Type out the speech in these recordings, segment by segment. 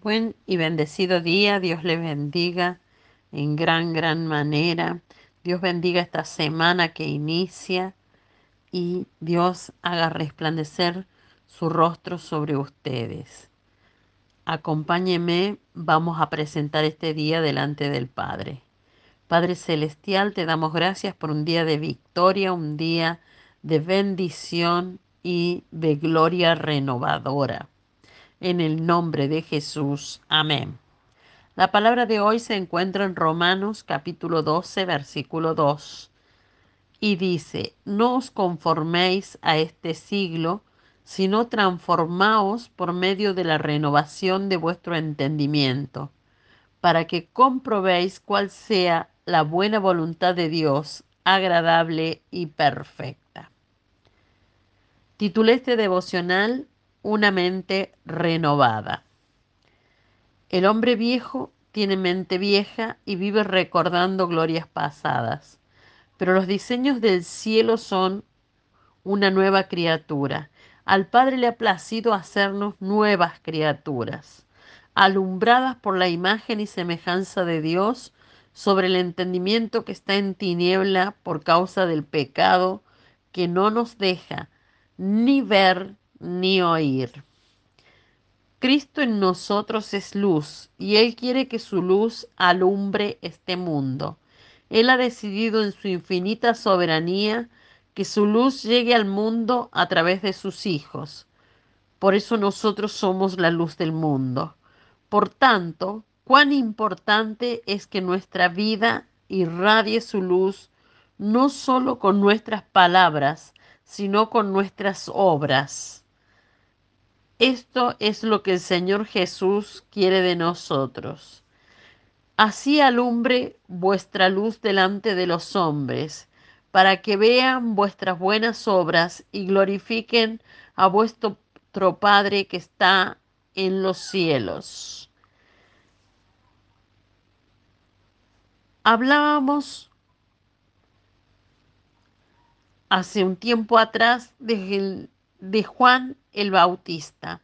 Buen y bendecido día, Dios les bendiga en gran, gran manera. Dios bendiga esta semana que inicia y Dios haga resplandecer su rostro sobre ustedes. Acompáñeme, vamos a presentar este día delante del Padre. Padre Celestial, te damos gracias por un día de victoria, un día de bendición y de gloria renovadora. En el nombre de Jesús. Amén. La palabra de hoy se encuentra en Romanos capítulo 12, versículo 2. Y dice, no os conforméis a este siglo, sino transformaos por medio de la renovación de vuestro entendimiento, para que comprobéis cuál sea la buena voluntad de Dios, agradable y perfecta. Titulé este devocional Una mente renovada. El hombre viejo tiene mente vieja y vive recordando glorias pasadas, pero los diseños del cielo son una nueva criatura. Al Padre le ha placido hacernos nuevas criaturas, alumbradas por la imagen y semejanza de Dios sobre el entendimiento que está en tiniebla por causa del pecado que no nos deja ni ver ni oír. Cristo en nosotros es luz y Él quiere que su luz alumbre este mundo. Él ha decidido en su infinita soberanía que su luz llegue al mundo a través de sus hijos. Por eso nosotros somos la luz del mundo. Por tanto, cuán importante es que nuestra vida irradie su luz no solo con nuestras palabras, sino con nuestras obras. Esto es lo que el Señor Jesús quiere de nosotros. Así alumbre vuestra luz delante de los hombres, para que vean vuestras buenas obras y glorifiquen a vuestro Padre que está en los cielos. Hablábamos hace un tiempo atrás de, de Juan el Bautista.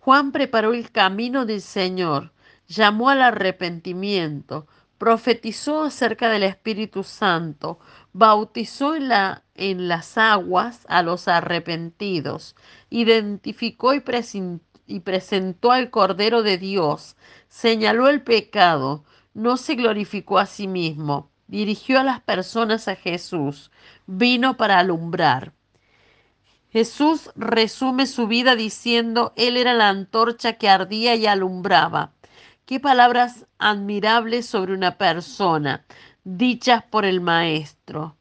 Juan preparó el camino del Señor, llamó al arrepentimiento, profetizó acerca del Espíritu Santo, bautizó en, la, en las aguas a los arrepentidos, identificó y, y presentó al Cordero de Dios, señaló el pecado, no se glorificó a sí mismo, dirigió a las personas a Jesús, vino para alumbrar. Jesús resume su vida diciendo, Él era la antorcha que ardía y alumbraba. Qué palabras admirables sobre una persona, dichas por el Maestro.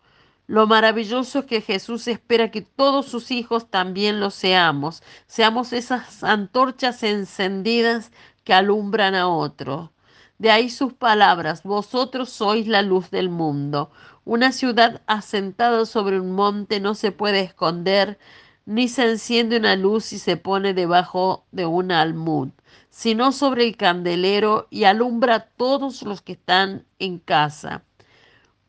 Lo maravilloso es que Jesús espera que todos sus hijos también lo seamos, seamos esas antorchas encendidas que alumbran a otros. De ahí sus palabras, vosotros sois la luz del mundo. Una ciudad asentada sobre un monte no se puede esconder, ni se enciende una luz y se pone debajo de un almud, sino sobre el candelero y alumbra a todos los que están en casa.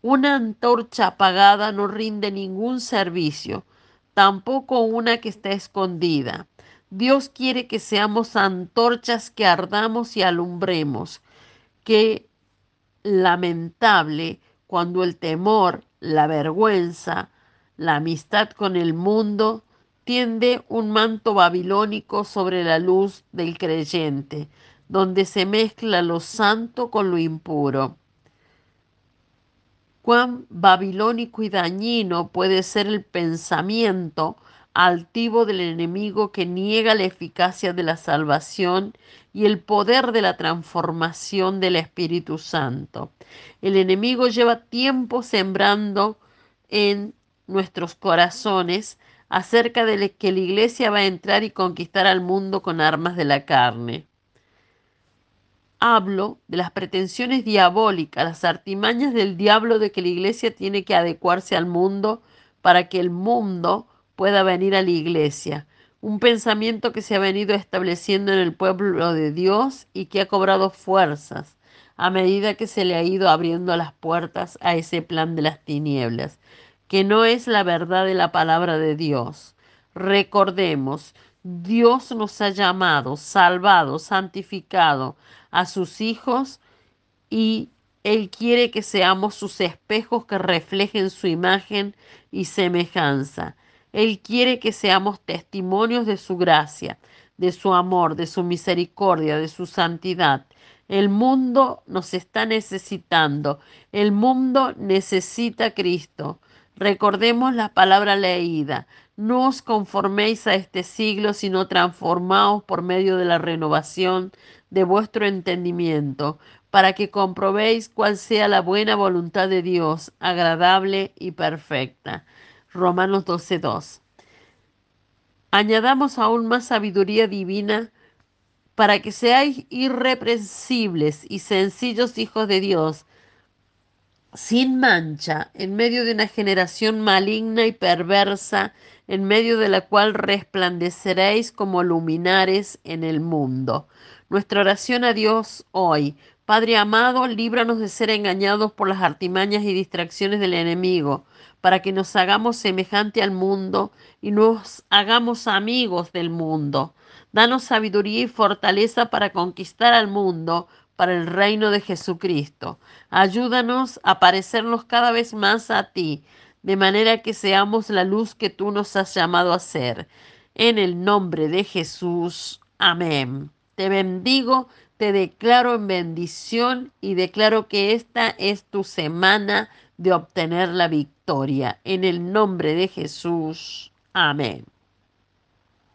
Una antorcha apagada no rinde ningún servicio, tampoco una que está escondida. Dios quiere que seamos antorchas que ardamos y alumbremos Qué lamentable cuando el temor, la vergüenza, la amistad con el mundo tiende un manto babilónico sobre la luz del creyente, donde se mezcla lo santo con lo impuro. Cuán babilónico y dañino puede ser el pensamiento altivo del enemigo que niega la eficacia de la salvación y el poder de la transformación del Espíritu Santo. El enemigo lleva tiempo sembrando en nuestros corazones acerca de que la iglesia va a entrar y conquistar al mundo con armas de la carne. Hablo de las pretensiones diabólicas, las artimañas del diablo de que la iglesia tiene que adecuarse al mundo para que el mundo pueda venir a la iglesia. Un pensamiento que se ha venido estableciendo en el pueblo de Dios y que ha cobrado fuerzas a medida que se le ha ido abriendo las puertas a ese plan de las tinieblas, que no es la verdad de la palabra de Dios. Recordemos, Dios nos ha llamado, salvado, santificado a sus hijos y Él quiere que seamos sus espejos que reflejen su imagen y semejanza. Él quiere que seamos testimonios de su gracia, de su amor, de su misericordia, de su santidad. El mundo nos está necesitando. El mundo necesita a Cristo. Recordemos la palabra leída. No os conforméis a este siglo, sino transformaos por medio de la renovación de vuestro entendimiento, para que comprobéis cuál sea la buena voluntad de Dios, agradable y perfecta. Romanos 12:2. Añadamos aún más sabiduría divina para que seáis irreprensibles y sencillos hijos de Dios, sin mancha, en medio de una generación maligna y perversa, en medio de la cual resplandeceréis como luminares en el mundo. Nuestra oración a Dios hoy. Padre amado, líbranos de ser engañados por las artimañas y distracciones del enemigo, para que nos hagamos semejante al mundo y nos hagamos amigos del mundo. Danos sabiduría y fortaleza para conquistar al mundo, para el reino de Jesucristo. Ayúdanos a parecernos cada vez más a ti, de manera que seamos la luz que tú nos has llamado a ser. En el nombre de Jesús. Amén. Te bendigo, te declaro en bendición y declaro que esta es tu semana de obtener la victoria. En el nombre de Jesús. Amén.